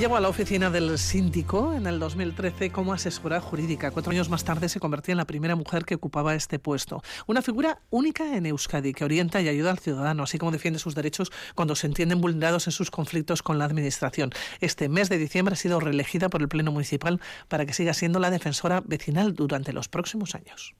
llegó a la oficina del síndico en el 2013 como asesora jurídica. Cuatro años más tarde se convertía en la primera mujer que ocupaba este puesto. Una figura única en Euskadi que orienta y ayuda al ciudadano, así como defiende sus derechos cuando se entienden vulnerados en sus conflictos con la Administración. Este mes de diciembre ha sido reelegida por el Pleno Municipal para que siga siendo la defensora vecinal durante los próximos años.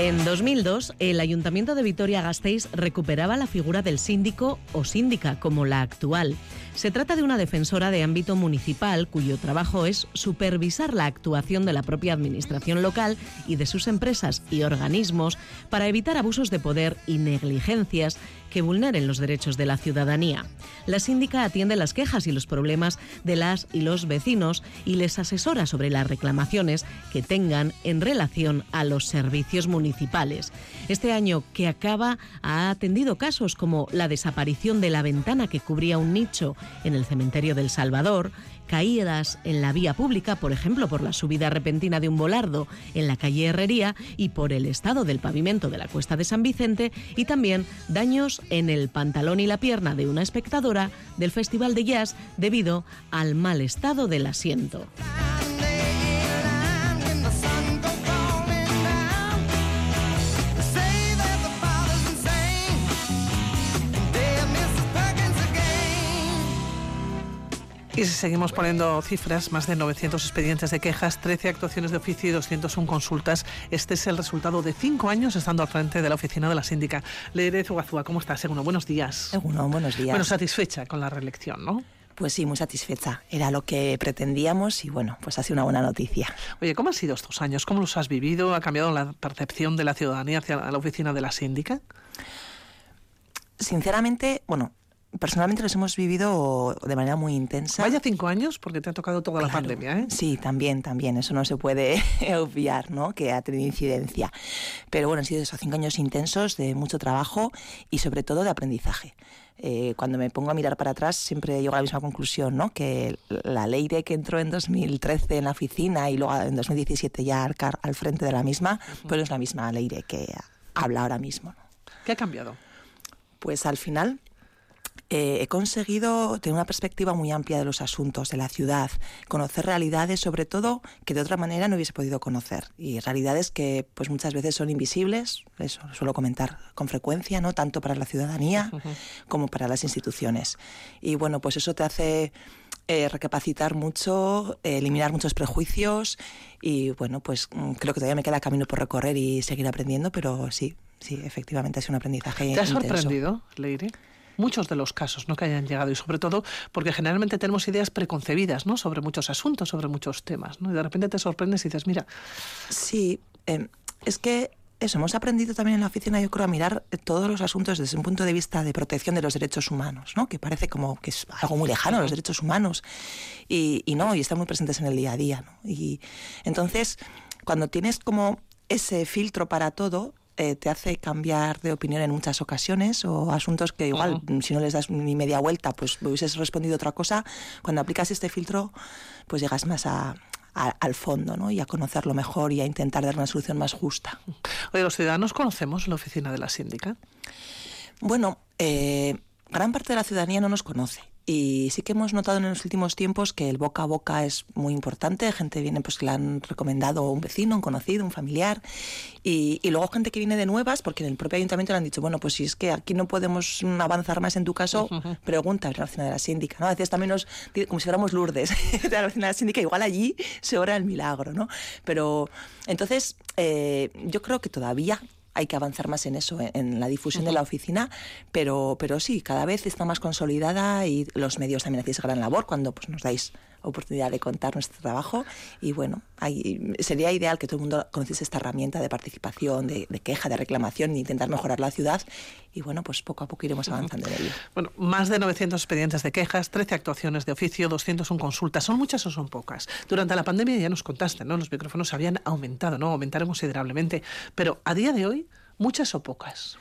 En 2002, el Ayuntamiento de Vitoria-Gasteiz recuperaba la figura del síndico o síndica como la actual. Se trata de una defensora de ámbito municipal cuyo trabajo es supervisar la actuación de la propia administración local y de sus empresas y organismos para evitar abusos de poder y negligencias que vulneren los derechos de la ciudadanía. La síndica atiende las quejas y los problemas de las y los vecinos y les asesora sobre las reclamaciones que tengan en relación a los servicios municipales. Este año que acaba ha atendido casos como la desaparición de la ventana que cubría un nicho en el cementerio del Salvador, caídas en la vía pública, por ejemplo, por la subida repentina de un volardo en la calle Herrería y por el estado del pavimento de la Cuesta de San Vicente y también daños en el pantalón y la pierna de una espectadora del Festival de Jazz debido al mal estado del asiento. Y seguimos poniendo cifras, más de 900 expedientes de quejas, 13 actuaciones de oficio y 201 consultas. Este es el resultado de cinco años estando al frente de la oficina de la síndica. Leire Zugazúa, ¿cómo estás? Segundo, buenos días. Segundo, buenos días. Bueno, satisfecha con la reelección, ¿no? Pues sí, muy satisfecha. Era lo que pretendíamos y bueno, pues ha sido una buena noticia. Oye, ¿cómo han sido estos años? ¿Cómo los has vivido? ¿Ha cambiado la percepción de la ciudadanía hacia la oficina de la síndica? Sinceramente, bueno, personalmente los hemos vivido de manera muy intensa. Vaya cinco años, porque te ha tocado toda la pandemia, ¿eh? Sí, también, también. Eso no se puede obviar, ¿no? Que ha tenido incidencia. Pero bueno, han sido esos cinco años intensos de mucho trabajo y sobre todo de aprendizaje. Eh, cuando me pongo a mirar para atrás siempre llego a la misma conclusión, ¿no? Que la ley de que entró en 2013 en la oficina y luego en 2017 ya al, al frente de la misma, pues es la misma ley de que habla ahora mismo. ¿Qué ha cambiado? Pues al final eh, he conseguido tener una perspectiva muy amplia de los asuntos de la ciudad, conocer realidades sobre todo que de otra manera no hubiese podido conocer y realidades que pues muchas veces son invisibles, eso suelo comentar con frecuencia, no tanto para la ciudadanía como para las instituciones. Y bueno, pues eso te hace eh, recapacitar mucho, eliminar muchos prejuicios y bueno, pues mm, creo que todavía me queda camino por recorrer y seguir aprendiendo, pero sí, sí, efectivamente es un aprendizaje. ¿Te ha sorprendido, Leire? Muchos de los casos ¿no? que hayan llegado y sobre todo porque generalmente tenemos ideas preconcebidas ¿no? sobre muchos asuntos, sobre muchos temas ¿no? y de repente te sorprendes y dices, mira. Sí, em, es que eso, hemos aprendido también en la oficina, yo creo, a mirar todos los asuntos desde un punto de vista de protección de los derechos humanos, ¿no? Que parece como que es algo muy lejano, los derechos humanos. Y, y no, y están muy presentes en el día a día, ¿no? Y entonces, cuando tienes como ese filtro para todo, eh, te hace cambiar de opinión en muchas ocasiones o asuntos que igual, si no les das ni media vuelta, pues hubieses respondido otra cosa. Cuando aplicas este filtro, pues llegas más a, al fondo ¿no? y a conocerlo mejor y a intentar dar una solución más justa. Oye, ¿los ciudadanos conocemos la oficina de la síndica? Bueno, eh, gran parte de la ciudadanía no nos conoce y sí que hemos notado en los últimos tiempos que el boca a boca es muy importante. Gente viene, pues que le han recomendado un vecino, un conocido, un familiar. Y, y, luego gente que viene de nuevas, porque en el propio ayuntamiento le han dicho, bueno, pues si es que aquí no podemos avanzar más en tu caso, pregunta a la oficina de la síndica. ¿no? A veces también nos, como si fuéramos Lourdes de la oficina de la síndica, igual allí se ora el milagro. ¿no? Pero entonces, eh, yo creo que todavía hay que avanzar más en eso, en, la difusión de la oficina, pero, pero sí, cada vez está más consolidada y los medios también hacéis gran labor cuando pues, nos dais oportunidad de contar nuestro trabajo y bueno, sería ideal que todo el mundo conociese esta herramienta de participación, de, queja, de reclamación e intentar mejorar la ciudad y bueno, pues poco a poco iremos avanzando en ello. Bueno, más de 900 expedientes de quejas, 13 actuaciones de oficio, 201 consultas. ¿Son muchas o son pocas? Durante la pandemia ya nos contaste, ¿no? Los micrófonos habían aumentado, ¿no? Aumentaron considerablemente, pero a día de hoy, ¿muchas o pocas?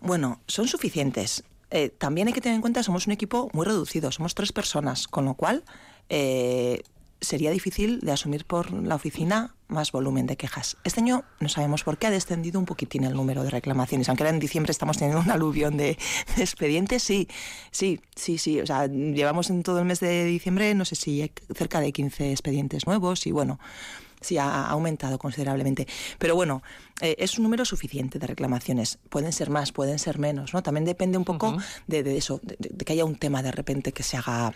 Bueno, son suficientes. Eh, también hay que tener en cuenta, somos un equipo muy reducido, somos tres personas, con lo cual eh, sería difícil de asumir por la oficina más volumen de quejas. Este año no sabemos por qué ha descendido un poquitín el número de reclamaciones, aunque ahora en diciembre estamos teniendo un aluvión de, expedientes, sí, sí, sí, sí, o sea, llevamos en todo el mes de diciembre, no sé si cerca de 15 expedientes nuevos y bueno, sí ha aumentado considerablemente. Pero bueno, eh, es un número suficiente de reclamaciones. Pueden ser más, pueden ser menos, ¿no? También depende un poco de, eso, de, que haya un tema de repente que se haga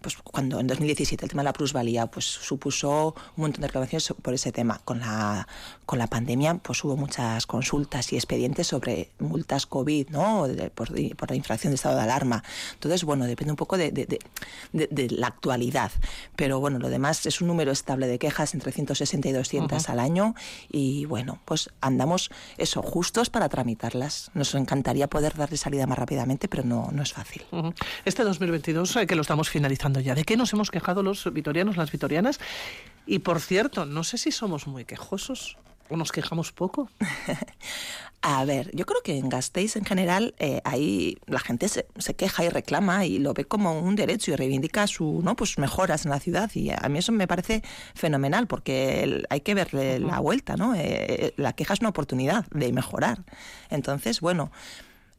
pues cuando en 2017 el tema de la plusvalía pues supuso un montón de reclamaciones por ese tema. Con la, con la pandemia pues hubo muchas consultas y expedientes sobre multas COVID, ¿no? por, la infracción de estado de alarma. Entonces, bueno, depende un poco de, de, la actualidad. Pero bueno, lo demás es un número estable de quejas entre 160 y 200 al año y bueno, pues andamos eso, justos para tramitarlas. Nos encantaría poder darle salida más rápidamente, pero no, no es fácil. Este 2022, eh, que lo estamos finalizando ya. ¿De qué nos hemos quejado los vitorianos, las vitorianas? Y por cierto, no sé si somos muy quejosos o nos quejamos poco. A ver, yo creo que en Gasteiz en general eh, ahí la gente se, queja y reclama y lo ve como un derecho y reivindica su, ¿no? pues mejoras en la ciudad y a mí eso me parece fenomenal porque hay que verle la vuelta, ¿no? Eh, la queja es una oportunidad de mejorar. Entonces, bueno,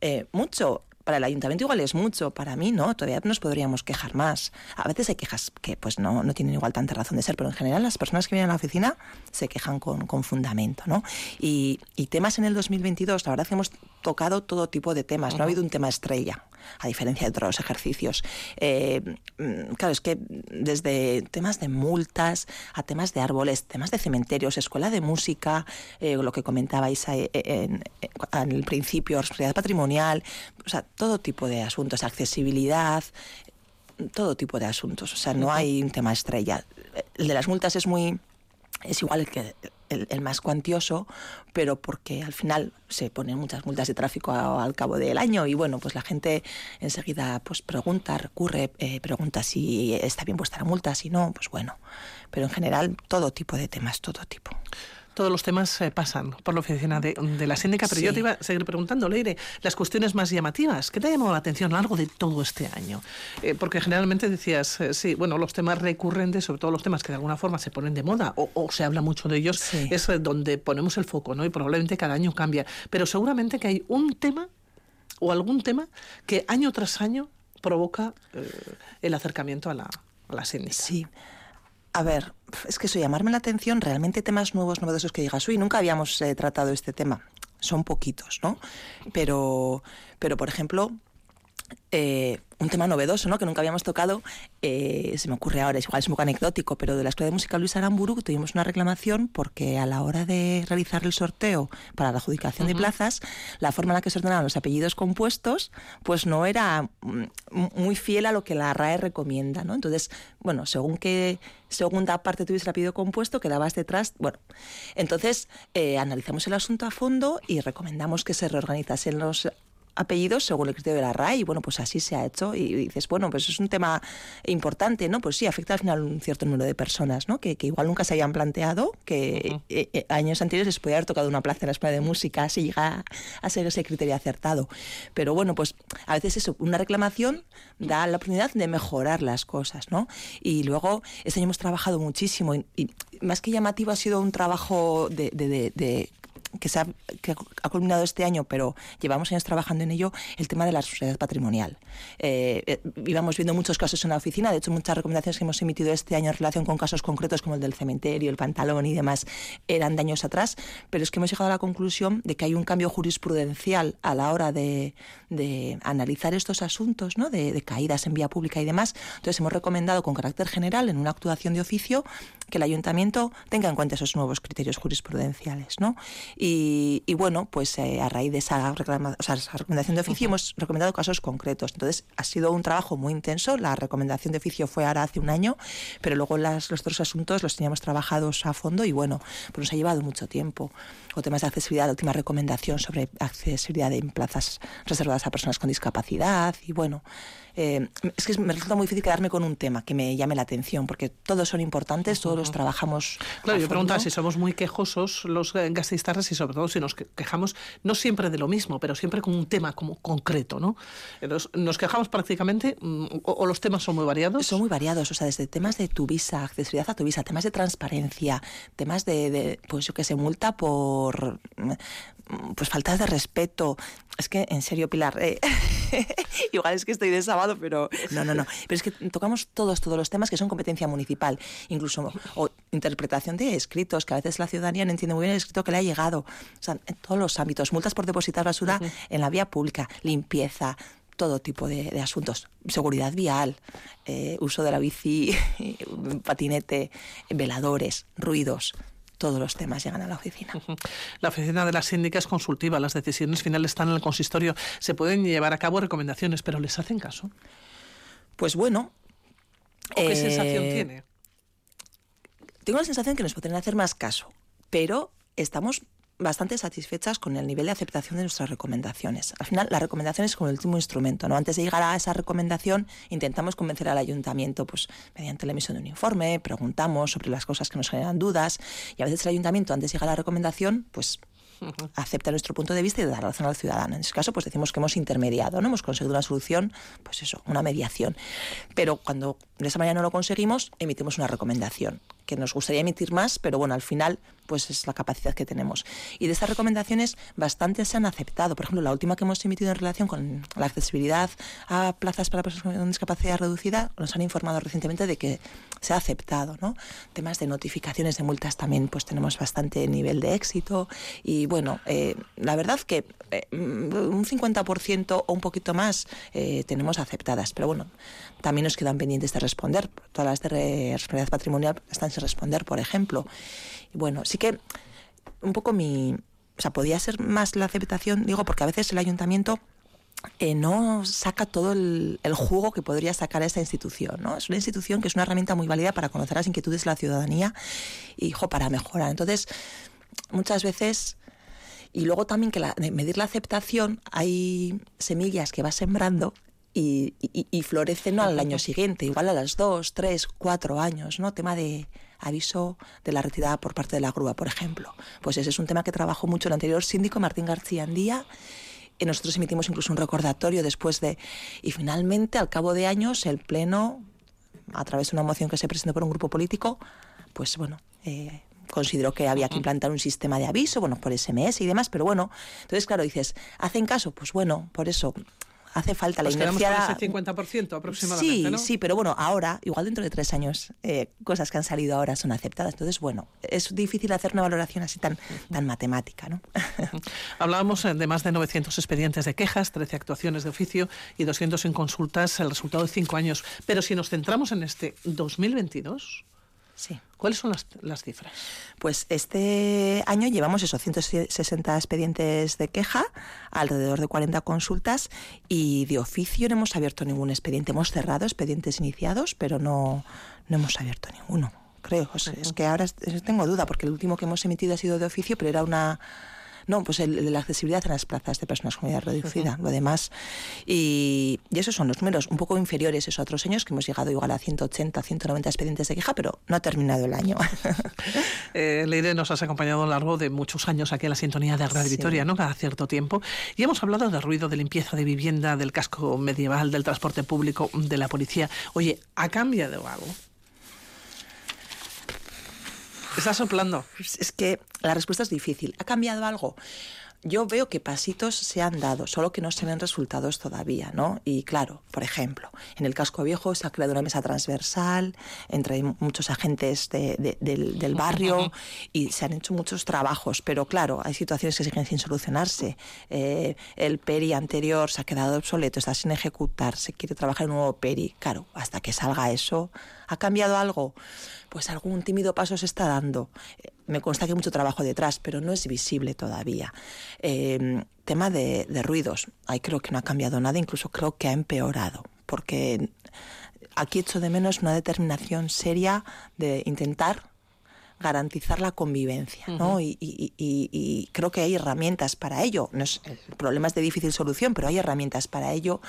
eh, mucho para el ayuntamiento igual es mucho, para mí no, todavía nos podríamos quejar más. A veces hay quejas que pues no, no tienen igual tanta razón de ser, pero en general las personas que vienen a la oficina se quejan con, con fundamento. ¿no? Y, y, temas en el 2022, la verdad que hemos tocado todo tipo de temas, no ha habido un tema estrella a diferencia de otros ejercicios. Eh, mm, claro, es que desde temas de multas a temas de árboles, temas de cementerios, escuela de música, eh, lo que comentabais en, en, al principio, responsabilidad patrimonial, o sea, todo tipo de asuntos, accesibilidad, todo tipo de asuntos. O sea, no hay un tema estrella. El de las multas es muy es igual el que el, más cuantioso, pero porque al final se ponen muchas multas de tráfico al cabo del año y bueno, pues la gente enseguida pues pregunta, recurre, eh, pregunta si está bien puesta la multa, si no, pues bueno, pero en general todo tipo de temas, todo tipo todos los temas eh, pasan por la oficina de, la síndica, pero yo te iba a seguir preguntando, Leire, las cuestiones más llamativas, ¿qué te ha llamado la atención a lo largo de todo este año? Eh, porque generalmente decías, eh, sí, bueno, los temas recurrentes, sobre todo los temas que de alguna forma se ponen de moda o, se habla mucho de ellos, es donde ponemos el foco, ¿no? Y probablemente cada año cambia. Pero seguramente que hay un tema o algún tema que año tras año provoca el acercamiento a la, a la síndica. Sí. A ver, es que eso, llamarme la atención, realmente temas nuevos, novedosos que digas, uy, nunca habíamos eh, tratado este tema. Son poquitos, ¿no? Pero, pero por ejemplo, eh, un tema novedoso, ¿no? Que nunca habíamos tocado, eh, se me ocurre ahora, es igual es un poco anecdótico, pero de la Escuela de Música Luis Aramburu tuvimos una reclamación porque a la hora de realizar el sorteo para la adjudicación de plazas, la forma en la que se ordenaban los apellidos compuestos, pues no era mm, muy fiel a lo que la RAE recomienda, ¿no? Entonces, bueno, según que segunda parte tuviese el apellido compuesto, quedabas detrás, bueno, entonces eh, analizamos el asunto a fondo y recomendamos que se reorganizasen los apellidos según el criterio de la RAI y bueno, pues así se ha hecho y dices, bueno, pues es un tema importante, ¿no? Pues sí, afecta al final un cierto número de personas, ¿no? Que, que igual nunca se habían planteado, que eh, eh, años anteriores les podía haber tocado una plaza en la escuela de música si llega a ser ese criterio acertado. Pero bueno, pues a veces eso, una reclamación da la oportunidad de mejorar las cosas, ¿no? Y luego, este año hemos trabajado muchísimo y, más que llamativo ha sido un trabajo de, de, de que, se ha, que ha culminado este año, pero llevamos años trabajando en ello, el tema de la responsabilidad patrimonial. Eh, eh, íbamos viendo muchos casos en la oficina, de hecho muchas recomendaciones que hemos emitido este año en relación con casos concretos como el del cementerio, el pantalón y demás eran de años atrás, pero es que hemos llegado a la conclusión de que hay un cambio jurisprudencial a la hora de, de analizar estos asuntos, ¿no? de caídas en vía pública y demás. Entonces hemos recomendado con carácter general en una actuación de oficio que el ayuntamiento tenga en cuenta esos nuevos criterios jurisprudenciales. ¿no? Y, bueno, pues eh, a raíz de esa, recomendación de oficio hemos recomendado casos concretos. Entonces ha sido un trabajo muy intenso. La recomendación de oficio fue ahora hace un año, pero luego las, los otros asuntos los teníamos trabajados a fondo y bueno, pues nos ha llevado mucho tiempo. O temas de accesibilidad, la última recomendación sobre accesibilidad en plazas reservadas a personas con discapacidad y bueno, eh, es que me resulta muy difícil quedarme con un tema que me llame la atención, porque todos son importantes, todos los trabajamos. Claro, yo preguntaba si somos muy quejosos los gastistas y sobre todo si nos quejamos no siempre de lo mismo, pero siempre con un tema como concreto, ¿no? nos quejamos prácticamente mm, o, los temas son muy variados. Son muy variados, o sea, desde temas de tu visa, accesibilidad a tu visa, temas de transparencia, temas de, de pues yo que sé, multa por pues faltas de respeto. Es que, en serio, Pilar, eh, igual es que estoy de sábado, pero no, no, no. Pero es que tocamos todos, todos los temas que son competencia municipal, incluso o interpretación de escritos, que a veces la ciudadanía no entiende muy bien el escrito que le ha llegado. O sea, en todos los ámbitos, multas por depositar basura en la vía pública, limpieza, todo tipo de, asuntos. Seguridad vial, eh, uso de la bici, patinete, veladores, ruidos todos los temas llegan a la oficina. La oficina de la síndica es consultiva, las decisiones finales están en el consistorio. Se pueden llevar a cabo recomendaciones, pero ¿les hacen caso? Pues bueno. qué sensación eh, tiene? Tengo la sensación que nos pueden hacer más caso, pero estamos bastante satisfechas con el nivel de aceptación de nuestras recomendaciones. Al final, la recomendación es como el último instrumento. ¿no? Antes de llegar a esa recomendación, intentamos convencer al ayuntamiento pues, mediante la emisión de un informe, preguntamos sobre las cosas que nos generan dudas y a veces el ayuntamiento, antes de llegar a la recomendación, pues acepta nuestro punto de vista y da razón al ciudadano. En ese caso, pues decimos que hemos intermediado, ¿no? Hemos conseguido una solución, pues eso, una mediación. Pero cuando de esa manera no lo conseguimos, emitimos una recomendación que nos gustaría emitir más, pero bueno, al final pues es la capacidad que tenemos. Y de estas recomendaciones bastantes se han aceptado. Por ejemplo, la última que hemos emitido en relación con la accesibilidad a plazas para personas con discapacidad reducida, nos han informado recientemente de que se ha aceptado, ¿no? Temas de notificaciones de multas también pues tenemos bastante nivel de éxito y bueno, eh, la verdad que eh, un 50% o un poquito más eh, tenemos aceptadas, pero bueno, también nos quedan pendientes de responder. Todas las de responsabilidad patrimonial están responder, por ejemplo. Bueno, sí que un poco mi... O sea, podía ser más la aceptación, digo, porque a veces el ayuntamiento eh, no saca todo el, jugo que podría sacar a esta institución. ¿no? Es una institución que es una herramienta muy válida para conocer las inquietudes de la ciudadanía y para mejorar. Entonces, muchas veces, y luego también que la, medir la aceptación, hay semillas que va sembrando y, y, florecen al año siguiente, igual a las dos, tres, cuatro años, ¿no? Tema de aviso de la retirada por parte de la grúa, por ejemplo. Pues ese es un tema que trabajó mucho el anterior síndico Martín García Andía. Y nosotros emitimos incluso un recordatorio después de... Y finalmente, al cabo de años, el Pleno, a través de una moción que se presentó por un grupo político, pues bueno, eh, consideró que había que implantar un sistema de aviso, bueno, por SMS y demás, pero bueno, entonces claro, dices, ¿hacen caso? Pues bueno, por eso hace falta la inercia. ese 50% aproximadamente. Sí, sí, pero bueno, ahora, igual dentro de tres años, eh, cosas que han salido ahora son aceptadas. Entonces, bueno, es difícil hacer una valoración así tan, tan matemática, ¿no? Hablábamos eh, de más de 900 expedientes de quejas, 13 actuaciones de oficio y 200 en consultas, el resultado de cinco años. Pero si nos centramos en este 2022. Sí. ¿Cuáles son las, cifras? Pues este año llevamos esos 160 expedientes de queja, alrededor de 40 consultas y de oficio no hemos abierto ningún expediente. Hemos cerrado expedientes iniciados, pero no, no hemos abierto ninguno, creo. es que ahora tengo duda porque el último que hemos emitido ha sido de oficio, pero era una no, pues el, de la accesibilidad en las plazas de personas con movilidad reducida, lo demás. Y, esos son los números un poco inferiores esos otros años, que hemos llegado igual a 180, 190 expedientes de queja, pero no ha terminado el año. eh, Leire, nos has acompañado a lo largo de muchos años aquí en la sintonía de Radio Victoria, ¿no? Cada cierto tiempo. Y hemos hablado de ruido, de limpieza de vivienda, del casco medieval, del transporte público, de la policía. Oye, ¿ha cambiado algo? Está soplando. Es que la respuesta es difícil. ¿Ha cambiado algo? Yo veo que pasitos se han dado, solo que no se ven resultados todavía, ¿no? Y claro, por ejemplo, en el casco viejo se ha creado una mesa transversal entre muchos agentes del, barrio y se han hecho muchos trabajos, pero claro, hay situaciones que siguen sin solucionarse. Eh, el PERI anterior se ha quedado obsoleto, está sin ejecutar, se quiere trabajar un nuevo PERI. Claro, hasta que salga eso, ¿ha cambiado algo? Pues algún tímido paso se está dando me consta que hay mucho trabajo detrás, pero no es visible todavía. Em, tema de, ruidos, ahí creo que no ha cambiado nada, incluso creo que ha empeorado, porque aquí echo de menos una determinación seria de intentar garantizar la convivencia, ¿no? y, y, creo que hay herramientas para ello. No es, el problema es de difícil solución, pero hay herramientas para ello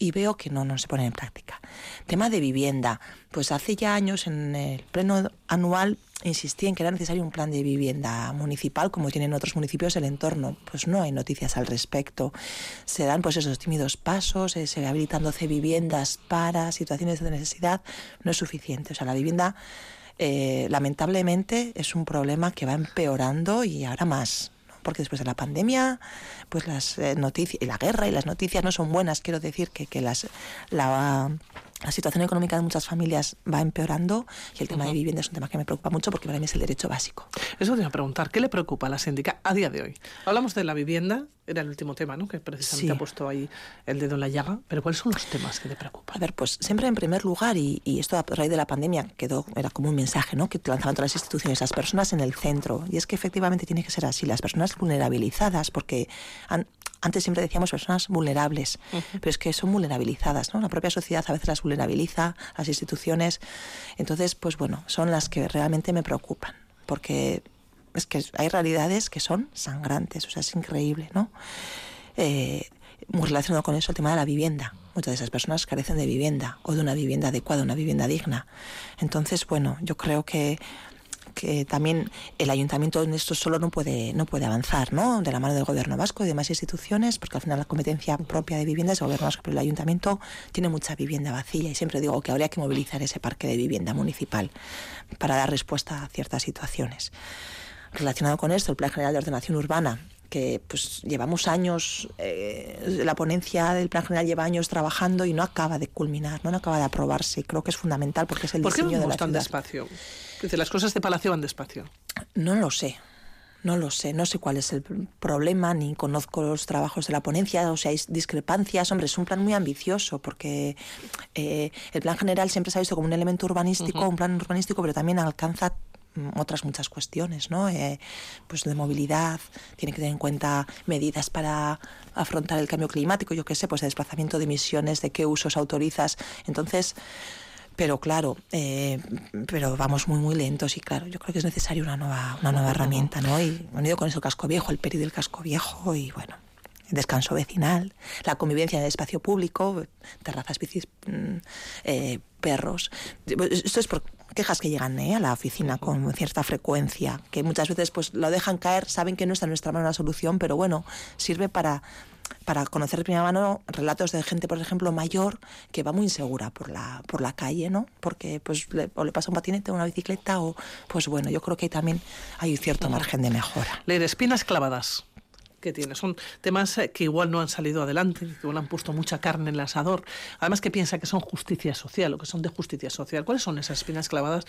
y veo que no, no se pone en práctica. Tema de vivienda. Pues hace ya años en el pleno anual insistí en que era necesario un plan de vivienda municipal como tienen otros municipios del entorno. Pues no hay noticias al respecto. Se dan pues esos tímidos pasos, eh, se habilitan 12 viviendas para situaciones de necesidad. No es suficiente. O sea, la vivienda eh, lamentablemente es un problema que va empeorando y ahora más porque después de la pandemia, pues las eh, noticias, y la guerra y las noticias no son buenas. Quiero decir que, que las, la, la situación económica de muchas familias va empeorando y el tema de vivienda es un tema que me preocupa mucho porque para mí es el derecho básico. Eso te iba a preguntar, ¿qué le preocupa a la síndica a día de hoy? Hablamos de la vivienda, era el último tema, ¿no? Que precisamente ha puesto ahí el dedo en la llaga, pero ¿cuáles son los temas que le preocupan? A ver, pues siempre en primer lugar, y, esto a raíz de la pandemia quedó, era como un mensaje, ¿no? Que lanzaban todas las instituciones, las personas en el centro. Y es que efectivamente tiene que ser así, las personas vulnerabilizadas, porque han, antes siempre decíamos personas vulnerables, pero es que son vulnerabilizadas, ¿no? La propia sociedad a veces las vulnerabiliza, las instituciones. Entonces, pues bueno, son las que realmente me preocupan, porque es que hay realidades que son sangrantes, o sea, es increíble, ¿no? Eh, muy relacionado con eso el tema de la vivienda. Muchas de esas personas carecen de vivienda o de una vivienda adecuada, una vivienda digna. Entonces, bueno, yo creo que que también el ayuntamiento en esto solo no puede, no puede avanzar, ¿no? De la mano del gobierno vasco y demás instituciones, porque al final la competencia propia de vivienda es el gobierno vasco, pero el ayuntamiento tiene mucha vivienda vacía y siempre digo que habría que movilizar ese parque de vivienda municipal para dar respuesta a ciertas situaciones. Relacionado con esto, el Plan General de Ordenación Urbana que pues llevamos años, eh, la ponencia del Plan General lleva años trabajando y no acaba de culminar, no, acaba de aprobarse. Creo que es fundamental porque es el diseño de la tan despacio? Dice, las cosas de Palacio van despacio. No lo sé. No lo sé, no sé cuál es el problema, ni conozco los trabajos de la ponencia, o sea, hay discrepancias. Hombre, es un plan muy ambicioso, porque eh, el plan general siempre se ha visto como un elemento urbanístico, un plan urbanístico, pero también alcanza otras muchas cuestiones, ¿no? Eh, pues de movilidad, tiene que tener en cuenta medidas para afrontar el cambio climático, yo qué sé, pues de desplazamiento de emisiones, de qué usos autorizas. Entonces, pero claro, eh, pero vamos muy muy lentos y claro, yo creo que es necesaria una nueva, una nueva herramienta, ¿no? Y unido con eso casco viejo, el peri del casco viejo y bueno, el descanso vecinal, la convivencia en el espacio público, terrazas, bicis, mm, eh, perros. Esto es por quejas que llegan ¿eh? a la oficina con cierta frecuencia, que muchas veces pues lo dejan caer, saben que no está en nuestra mano la solución, pero bueno, sirve para para conocer de primera mano relatos de gente, por ejemplo, mayor que va muy insegura por la, por la calle, ¿no? Porque pues le, o le pasa un patinete o una bicicleta o pues bueno, yo creo que también hay un cierto margen de mejora. Leer espinas clavadas que tiene. Son temas eh, que igual no han salido adelante, que igual han puesto mucha carne en el asador. Además que piensa que son justicia social o que son de justicia social. ¿Cuáles son esas espinas clavadas?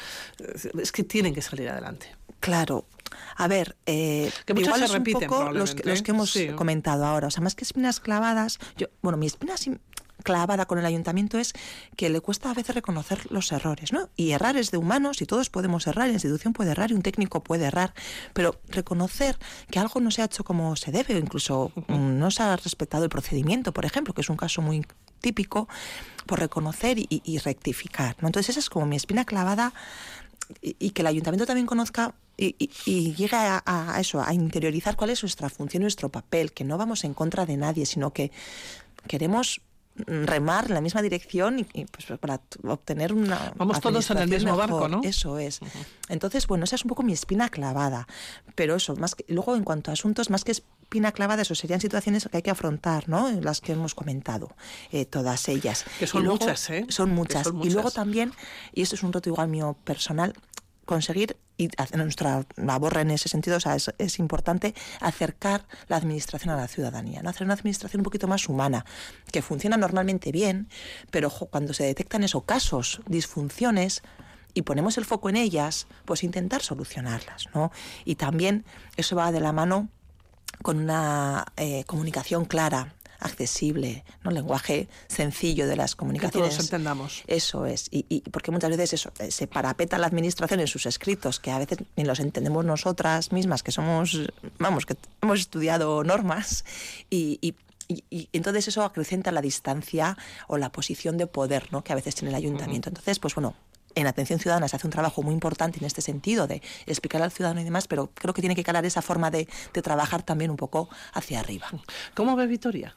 Es que tienen que salir adelante. Claro, a ver, eh, que igual repiten, un poco los que, los que hemos comentado ahora. O sea, más que espinas clavadas, yo, bueno, mi espina clavada con el ayuntamiento es que le cuesta a veces reconocer los errores, ¿no? Y errar es de humanos y todos podemos errar, la institución puede errar y un técnico puede errar, pero reconocer que algo no se ha hecho como se debe o incluso no se ha respetado el procedimiento, por ejemplo, que es un caso muy típico, por reconocer y, rectificar, ¿no? Entonces esa es como mi espina clavada y, que el ayuntamiento también conozca y, y, llegue a, eso, a interiorizar cuál es nuestra función, nuestro papel, que no vamos en contra de nadie, sino que queremos remar en la misma dirección y, pues, para obtener una vamos todos en el mismo barco no eso es. Entonces bueno esa es un poco mi espina clavada. Pero eso más que luego en cuanto a asuntos más que espina clavada eso serían situaciones que hay que afrontar no las que hemos comentado eh, todas ellas que son muchas ¿eh? son muchas y luego también y esto es un reto igual mío personal conseguir, y nuestra labor en ese sentido es, importante, acercar la administración a la ciudadanía, ¿no? hacer una administración un poquito más humana, que funciona normalmente bien, pero cuando se detectan esos casos, disfunciones, y ponemos el foco en ellas, pues intentar solucionarlas. ¿no? Y también eso va de la mano con una eh, comunicación clara, accesible, ¿no? lenguaje sencillo de las comunicaciones. Que todos entendamos. Eso es. Y, porque muchas veces eso, eh, se parapeta la administración en sus escritos, que a veces ni los entendemos nosotras mismas, que somos, vamos, que hemos estudiado normas y, entonces eso acrecenta la distancia o la posición de poder ¿no? que a veces tiene el ayuntamiento. Entonces, pues bueno, en atención ciudadana se hace un trabajo muy importante en este sentido de explicar al ciudadano y demás, pero creo que tiene que calar esa forma de, trabajar también un poco hacia arriba. ¿Cómo ve Vitoria?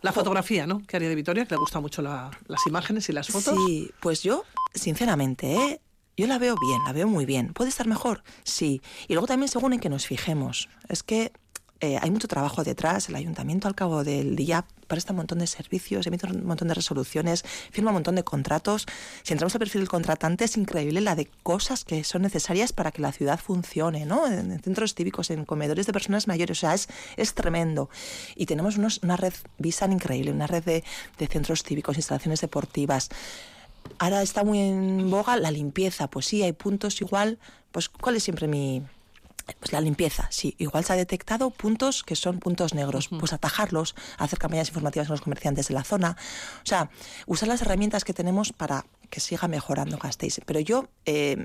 La fotografía, ¿no? Que haría de Vitoria, que le gusta mucho las imágenes y las fotos. Sí, pues yo, sinceramente, ¿eh? yo la veo bien, la veo muy bien. ¿Puede estar mejor? Sí. Y luego también según en que nos fijemos. Es que eh, hay mucho trabajo detrás. El ayuntamiento al cabo del día presta un montón de servicios, emite un montón de resoluciones, firma un montón de contratos. Si entramos al perfil del contratante es increíble la de cosas que son necesarias para que la ciudad funcione, ¿no? En centros cívicos, en comedores de personas mayores, o sea, es, es tremendo. Y tenemos unos, una red Visan increíble, una red de, de centros cívicos, instalaciones deportivas. Ahora está muy en boga la limpieza, pues sí, hay puntos igual, pues ¿cuál es siempre mi, pues la limpieza, sí, igual se ha detectado puntos que son puntos negros, pues atajarlos, hacer campañas informativas a los comerciantes de la zona, o sea, usar las herramientas que tenemos para que siga mejorando Gasteiz. Pero yo eh,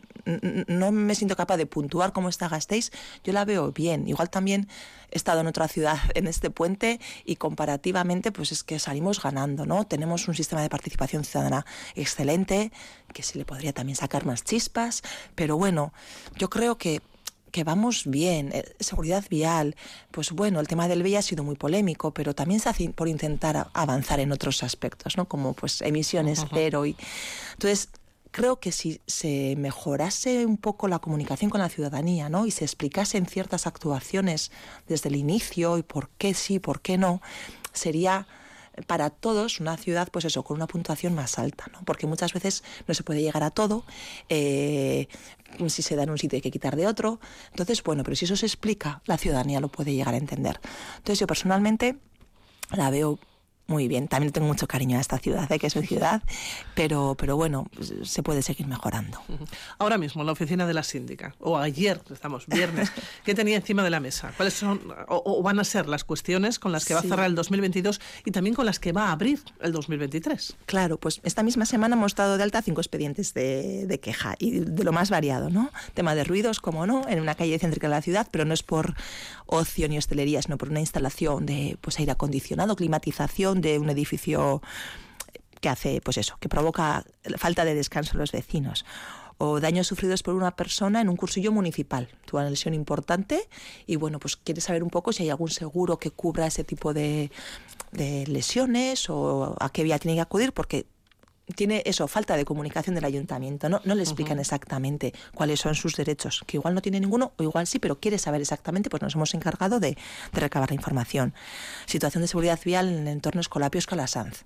no me siento capaz de puntuar cómo está Gasteiz, yo la veo bien. Igual también he estado en otra ciudad en este puente y comparativamente pues es que salimos ganando, ¿no? Tenemos un sistema de participación ciudadana excelente, que se le podría también sacar más chispas, pero bueno, yo creo que que vamos bien, eh, seguridad vial, pues bueno, el tema del VIH ha sido muy polémico, pero también se hace por intentar avanzar en otros aspectos, ¿no? Como pues emisiones cero y entonces creo que si se mejorase un poco la comunicación con la ciudadanía, ¿no? Y se explicasen ciertas actuaciones desde el inicio y por qué sí, por qué no, sería para todos una ciudad, pues eso, con una puntuación más alta, ¿no? Porque muchas veces no se puede llegar a todo, eh, si se da en un sitio hay que quitar de otro. Entonces, bueno, pero si eso se explica, la ciudadanía lo puede llegar a entender. Entonces, yo personalmente la veo muy bien. También tengo mucho cariño a esta ciudad, ¿eh? que es mi ciudad, pero, pero bueno, se puede seguir mejorando. Ahora mismo, la oficina de la síndica, o ayer, estamos viernes, ¿qué tenía encima de la mesa? ¿Cuáles son o, van a ser las cuestiones con las que va a cerrar el 2022 y también con las que va a abrir el 2023? Claro, pues esta misma semana hemos dado de alta cinco expedientes de, de queja y de lo más variado, ¿no? Tema de ruidos, como no, en una calle céntrica de la ciudad, pero no es por ocio ni hostelería, sino por una instalación de pues, aire acondicionado, climatización, de un edificio que hace, pues eso, que provoca falta de descanso a los vecinos o daños sufridos por una persona en un cursillo municipal. Tuvo una lesión importante y bueno, pues quieres saber un poco si hay algún seguro que cubra ese tipo de, de lesiones o a qué vía tiene que acudir porque tiene eso, falta de comunicación del ayuntamiento, no, no le explican exactamente cuáles son sus derechos, que igual no tiene ninguno o igual sí, pero quiere saber exactamente, pues nos hemos encargado de, de recabar la información. Situación de seguridad vial en el entorno Escolapio Escolasanz,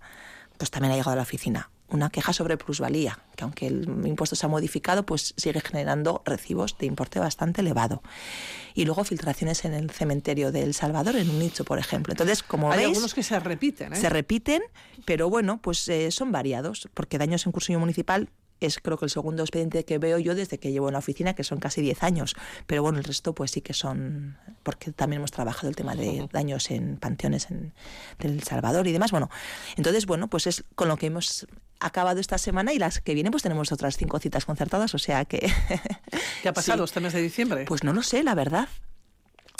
pues también ha llegado a la oficina una queja sobre plusvalía, que aunque el impuesto se ha modificado, pues sigue generando recibos de importe bastante elevado. Y luego filtraciones en el cementerio de El Salvador, en un nicho, por ejemplo. Entonces, como Hay algunos que se repiten. ¿eh? Se repiten, pero bueno, pues eh, son variados, porque daños en cursillo municipal es creo que el segundo expediente que veo yo desde que llevo en la oficina, que son casi 10 años. Pero bueno, el resto pues sí que son, porque también hemos trabajado el tema de daños en panteones en, El Salvador y demás. Bueno, entonces, bueno, pues es con lo que hemos acabado esta semana y las que vienen pues tenemos otras cinco citas concertadas, o sea que... ¿Qué ha pasado este mes de diciembre? Pues no lo sé, la verdad.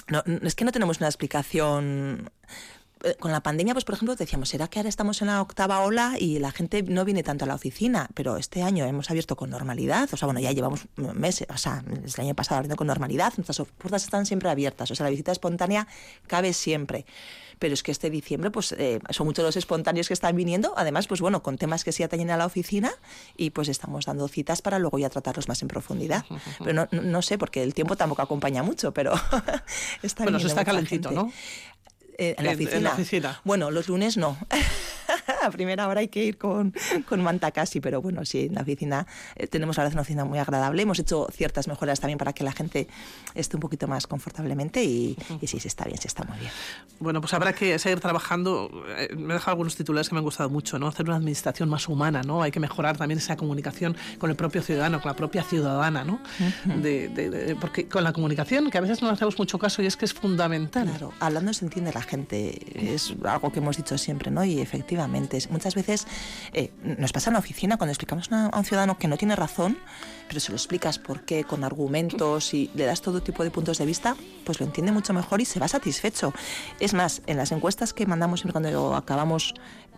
No, es que no tenemos una explicación con la pandemia, pues por ejemplo, decíamos, ¿será que ahora estamos en la octava ola y la gente no viene tanto a la oficina? Pero este año hemos abierto con normalidad, o sea, bueno, ya llevamos meses, o sea, el año pasado abriendo con normalidad, nuestras puertas están siempre abiertas, o sea, la visita espontánea cabe siempre pero es que este diciembre pues eh, son muchos los espontáneos que están viniendo, además pues bueno, con temas que sí atañen a la oficina y pues estamos dando citas para luego ya tratarlos más en profundidad. Pero no, no, sé, porque el tiempo tampoco acompaña mucho, pero está Bueno, se está calentito, ¿no? Eh, en, la oficina. Bueno, los lunes no. a primera hora hay que ir con, con manta casi, pero bueno, sí, en la oficina eh, tenemos ahora una oficina muy agradable. Hemos hecho ciertas mejoras también para que la gente esté un poquito más confortablemente y, sí, sí está bien, sí está muy bien. Bueno, pues habrá que seguir trabajando. Eh, me he dejado algunos titulares que me han gustado mucho, ¿no? Hacer una administración más humana, ¿no? Hay que mejorar también esa comunicación con el propio ciudadano, con la propia ciudadana, ¿no? de, porque con la comunicación, que a veces no hacemos mucho caso y es que es fundamental. Claro, hablando se entiende la gente, es algo que hemos dicho siempre, ¿no? Y efectivamente. Muchas veces eh, nos pasa en la oficina cuando explicamos a un ciudadano que no tiene razón, pero se lo explicas por qué, con argumentos y le das todo tipo de puntos de vista, pues lo entiende mucho mejor y se va satisfecho. Es más, en las encuestas que mandamos siempre cuando acabamos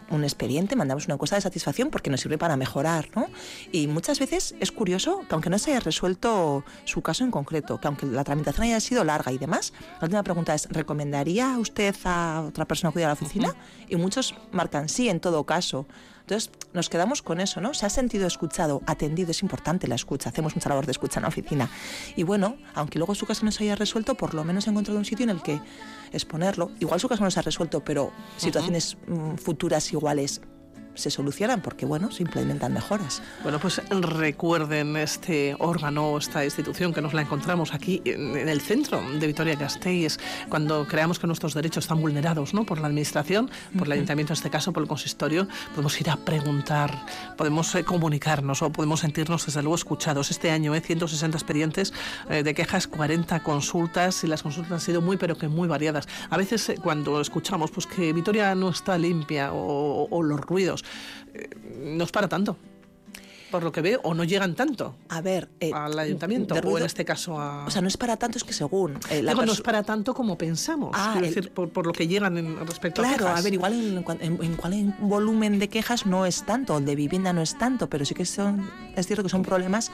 un expediente, mandamos una encuesta de satisfacción porque nos sirve para mejorar, ¿no? Y muchas veces es curioso que aunque no se haya resuelto su caso en concreto, que aunque la tramitación haya sido larga y demás, la última pregunta es, ¿recomendaría usted a otra persona acudir a la oficina? Y muchos marcan sí en todo caso. Entonces nos quedamos con eso, ¿no? Se ha sentido escuchado, atendido, es importante la escucha, hacemos mucha labor de escucha en la oficina. Y bueno, aunque luego su caso no se haya resuelto, por lo menos he encontrado un sitio en el que exponerlo. Igual su caso no se ha resuelto, pero situaciones mm, futuras iguales se solucionan porque, bueno, se implementan mejoras. Bueno, pues recuerden este órgano, esta institución que nos la encontramos aquí en el centro de Vitoria-Gasteiz, cuando creamos que nuestros derechos están vulnerados ¿no? por la Administración, por el Ayuntamiento en este caso, por el Consistorio, podemos ir a preguntar, podemos eh, comunicarnos o podemos sentirnos desde luego escuchados. Este año, ¿eh? 160 expedientes eh, de quejas, 40 consultas y las consultas han sido muy, pero que muy variadas. A veces eh, cuando escuchamos pues que Vitoria no está limpia o los ruidos, eh, no es para tanto por lo que veo, o no llegan tanto a ver, eh, al ayuntamiento, o en este caso a... O sea, no es para tanto, es que según... Eh, no es para tanto como pensamos, ah, decir, por, lo que llegan en, respecto a quejas. a ver, igual en, en, cuál volumen de quejas no es tanto, el de vivienda no es tanto, pero sí que son, es cierto que son problemas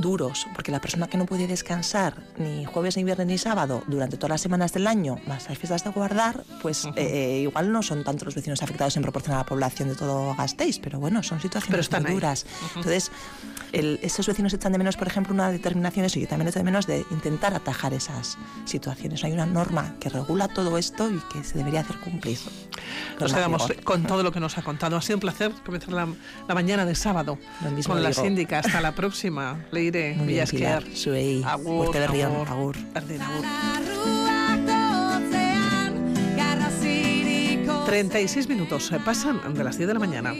duros, porque la persona que no puede descansar ni jueves, ni viernes, ni sábado durante todas las semanas del año, más las fiestas de guardar, pues eh, igual no son tanto los vecinos afectados en proporción a la población de todo Gasteiz, pero bueno, son situaciones muy duras. Entonces, esos vecinos echan de menos, por ejemplo, una determinación, eso yo también echo de menos de intentar atajar esas situaciones. Hay una norma que regula todo esto y que se debería hacer cumplir. Nos quedamos con todo lo que nos ha contado. Ha sido un placer comenzar la, mañana de sábado con la síndica. Hasta la próxima. Leire, Villasquer. Zuei, agur, de agur. agur. Berdin, agur. 36 minutos pasan de las 10 de la mañana.